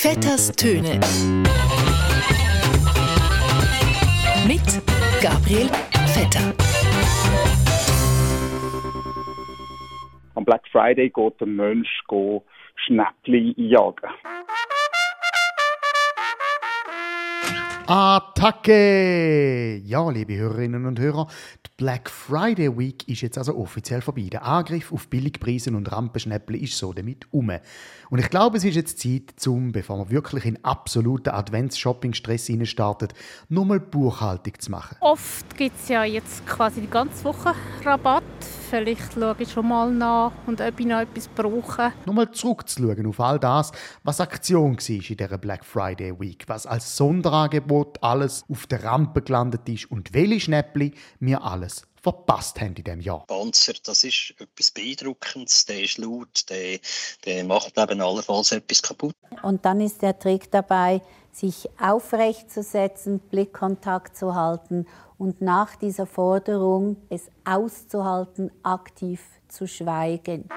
Vetters Töne. Mit Gabriel Vetter. Am Black Friday geht der Mensch Schnäppli jagen. Attacke! Ja, liebe Hörerinnen und Hörer, die Black Friday Week ist jetzt also offiziell vorbei. Der Angriff auf Billigpreise und Rampenschnäppli ist so damit um. Und ich glaube, es ist jetzt Zeit, zum, bevor man wirklich in absoluten Advents-Shopping-Stress startet, nochmal Buchhaltung zu machen. Oft gibt es ja jetzt quasi die ganze Woche Rabatt. Vielleicht schaue ich schon mal nach und ob ich noch etwas brauche. Nochmal zurückzuschauen auf all das, was Aktion war in dieser Black Friday Week, was als Sonderangebot alles auf der Rampe gelandet ist und welche Schnäppli wir alles verpasst haben in diesem Jahr. Panzer, das ist etwas Beeindruckendes, der ist laut, der, der macht eben allenfalls etwas kaputt. Und dann ist der Trick dabei, sich aufrecht zu setzen, Blickkontakt zu halten und nach dieser Forderung es auszuhalten, aktiv zu schweigen.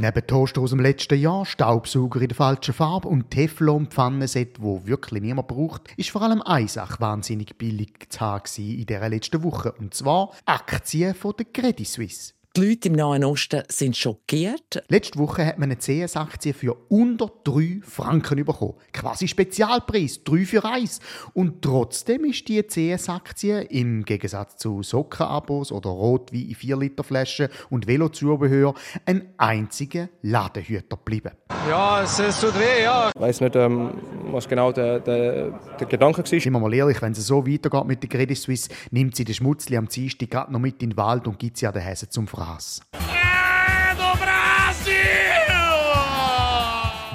Neben Toaster aus dem letzten Jahr, Staubsauger in der falschen Farbe und Teflon-Pfannenset, wo wirklich niemand braucht, ist vor allem eine Sache wahnsinnig billig zu haben in dieser letzten Woche. Und zwar Aktien von der Credit Suisse. Die Leute im Nahen Osten sind schockiert. Letzte Woche hat man eine CS-Aktie für unter 3 Franken bekommen. Quasi Spezialpreis, 3 für 1. Und trotzdem ist die CS-Aktie im Gegensatz zu Sockenabos oder Rotwein in 4 Liter Flaschen und Velozubehör ein einziger Ladehüter geblieben. Ja, es, es tut weh, ja. Ich weiss nicht, ähm, was genau der, der, der Gedanke war. Sind wir mal ehrlich, wenn es so weitergeht mit der Credit Suisse, nimmt sie den Schmutzli am Dienstag gerade noch mit in den Wald und gibt sie an den Häsen zum Fragen. Spaß.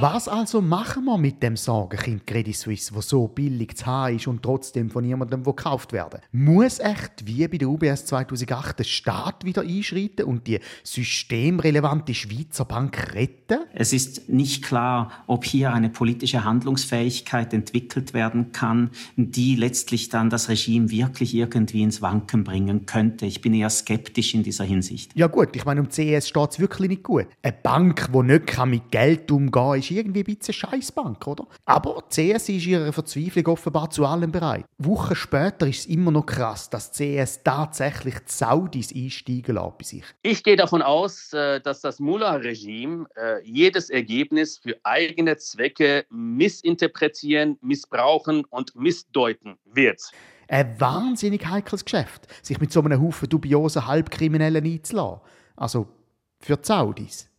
Was also machen wir mit dem Sorgenkind Credit Suisse, wo so billig zu haben ist und trotzdem von niemandem gekauft werden? Muss echt wie bei der UBS 2008 der Staat wieder einschreiten und die systemrelevante Schweizer Bank retten? Es ist nicht klar, ob hier eine politische Handlungsfähigkeit entwickelt werden kann, die letztlich dann das Regime wirklich irgendwie ins Wanken bringen könnte. Ich bin eher skeptisch in dieser Hinsicht. Ja gut, ich meine, um CS steht es wirklich nicht gut. Eine Bank, die nicht mit Geld umgehen kann, ist irgendwie ein bisschen Scheißbank, oder? Aber CS ist ihrer Verzweiflung offenbar zu allem bereit. Wochen später ist es immer noch krass, dass CS tatsächlich die Saudis einsteigen lässt bei sich. Ich gehe davon aus, äh, dass das Mullah-Regime äh, jedes Ergebnis für eigene Zwecke missinterpretieren, missbrauchen und missdeuten wird. Ein wahnsinnig heikles Geschäft, sich mit so einem Haufen dubiosen Halbkriminellen einzulassen. Also für die Saudis.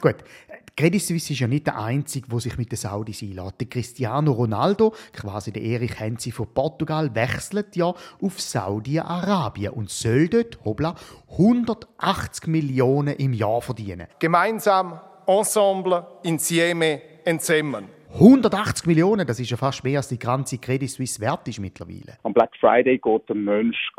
Gut, Credit Suisse ist ja nicht der Einzige, der sich mit den Saudis einlädt. Der Cristiano Ronaldo, quasi der Erich Henzi von Portugal, wechselt ja auf Saudi-Arabien und soll dort, hoppla, 180 Millionen im Jahr verdienen. Gemeinsam, ensemble, insieme, ensemble. 180 Millionen, das ist ja fast mehr als die ganze Credit Suisse wert ist mittlerweile. Am Black Friday geht der Mensch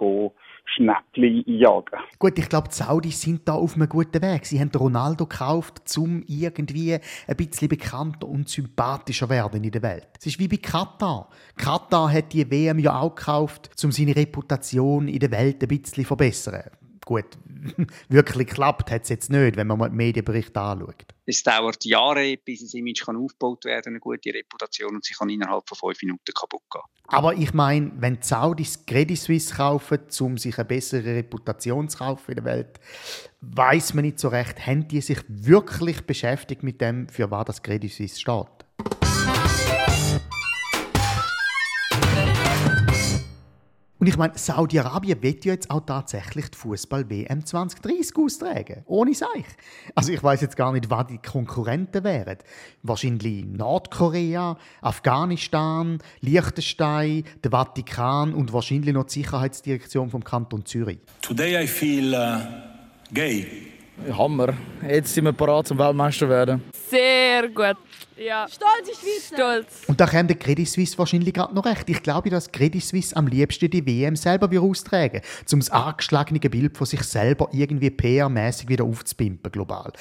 Schnäppli jagen. Gut, ich glaube, die Saudis sind da auf einem guten Weg. Sie haben Ronaldo gekauft, um irgendwie ein bisschen bekannter und sympathischer werden in der Welt. Es ist wie bei Katar. Katar hat die WM ja auch gekauft, um seine Reputation in der Welt ein bisschen zu verbessern. Gut, wirklich klappt hat es jetzt nicht, wenn man mal den Medienbericht anschaut. Es dauert Jahre, bis ein Image kann aufgebaut werden eine gute Reputation und sie kann innerhalb von fünf Minuten kaputt gehen. Aber ich meine, wenn die Saudis Credit Suisse kaufen, um sich eine bessere Reputation zu kaufen in der Welt, weiß man nicht so recht, haben die sich wirklich beschäftigt mit dem, für was das Credit Suisse steht? Und ich meine, Saudi-Arabien wird ja jetzt auch tatsächlich die Fußball-WM 2030 austragen. Ohne Seich. Also ich weiß jetzt gar nicht, was die Konkurrenten wären. Wahrscheinlich Nordkorea, Afghanistan, Liechtenstein, der Vatikan und wahrscheinlich noch die Sicherheitsdirektion vom Kanton Zürich. Today I feel uh, gay. Hammer. Jetzt sind wir parat zum Weltmeister werden. Sehr gut. Ja. Stolz in Schweiz. Stolz. Und da käme der Credit Suisse wahrscheinlich gerade noch recht. Ich glaube, dass Credit Suisse am liebsten die WM selber austragen um das angeschlagene Bild von sich selber irgendwie PR-mäßig wieder aufzupimpen global.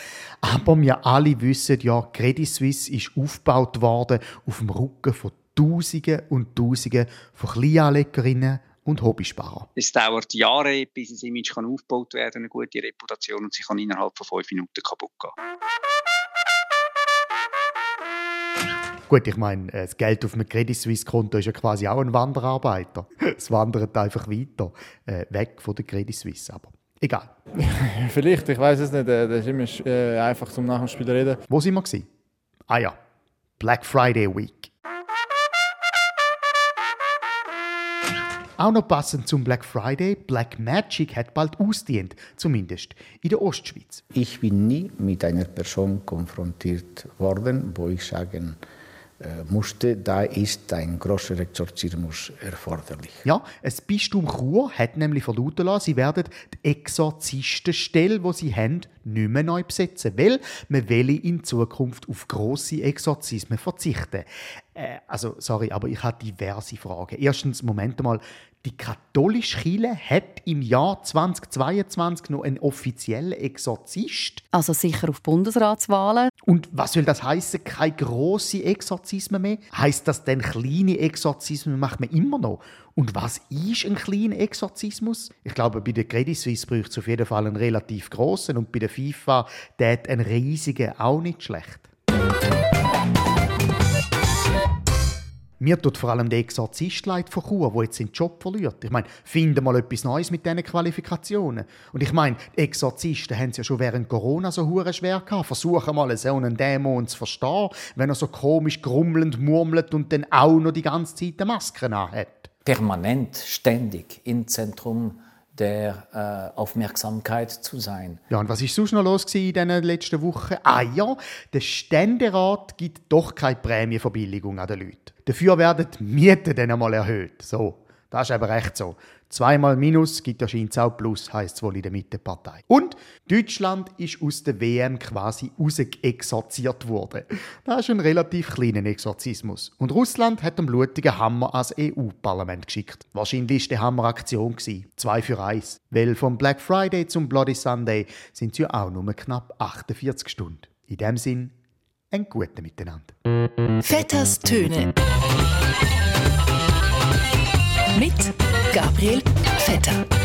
Aber wir alle wissen ja, Credit Suisse ist aufgebaut worden auf dem Rücken von Tausenden und Tausenden von Kleinanlegerinnen und Hobbysparer. Es dauert Jahre, bis ein Image kann aufgebaut werden eine gute Reputation und sie kann innerhalb von fünf Minuten kaputt gehen. Gut, ich meine, das Geld auf einem Credit Suisse Konto ist ja quasi auch ein Wanderarbeiter. Es wandert einfach weiter äh, weg von der Credit Suisse, aber egal. Vielleicht, ich weiß es nicht. äh, Das ist immer äh, einfach zum nach dem Spiel reden. Wo sind wir gewesen? Ah ja, Black Friday Week. Auch noch passend zum Black Friday, Black Magic hat bald ausdient, zumindest in der Ostschweiz. Ich bin nie mit einer Person konfrontiert worden, wo ich sagen äh, musste, da ist ein großer Exorzismus erforderlich. Ja, ein Bistum Chur hat nämlich verlauten lassen, sie werden die Exorzistenstelle, die sie haben, nicht mehr neu besetzen, weil man will in Zukunft auf grosse Exorzismen verzichten. Äh, also, sorry, aber ich habe diverse Fragen. Erstens, Moment mal, die katholische Kirche hat im Jahr 2022 noch einen offiziellen Exorzist. Also sicher auf Bundesratswahlen. Und was soll das heißen? Keine grossen Exorzismen mehr? Heißt das denn kleine Exorzismen macht man immer noch? Und was ist ein kleiner Exorzismus? Ich glaube, bei der Credit Suisse braucht es auf jeden Fall einen relativ großen und bei der FIFA tät ein riesigen auch nicht schlecht. Mir tut vor allem der Exorzist leid von Chur, der jetzt seinen Job verliert. Ich meine, finde mal etwas Neues mit diesen Qualifikationen. Und ich meine, Exorzisten haben es ja schon während Corona so hure schwer gehabt. Versuchen mal so einen Dämon zu verstehen, wenn er so komisch grummelnd murmelt und dann auch noch die ganze Zeit eine Maske hat. Permanent, ständig im Zentrum der äh, Aufmerksamkeit zu sein. Ja, und was ist sonst noch los in diesen letzten Wochen? Ah ja, der Ständerat gibt doch keine Prämienverbilligung an den Leuten. Dafür werden die Mieten dann einmal erhöht. So, das ist aber recht so. Zweimal Minus gibt anscheinend auch Plus, heisst es wohl in der Mittepartei. Und Deutschland ist aus der WM quasi rausgeexorziert worden. Das ist ein relativ kleiner Exorzismus. Und Russland hat einen blutigen Hammer ans EU-Parlament geschickt. Wahrscheinlich war der Hammer. Zwei für eins. Weil vom Black Friday zum Bloody Sunday sind es ja auch nur knapp 48 Stunden. In dem Sinn, ein guten Miteinander. Vetters Töne. Mit Gabriel Vetter.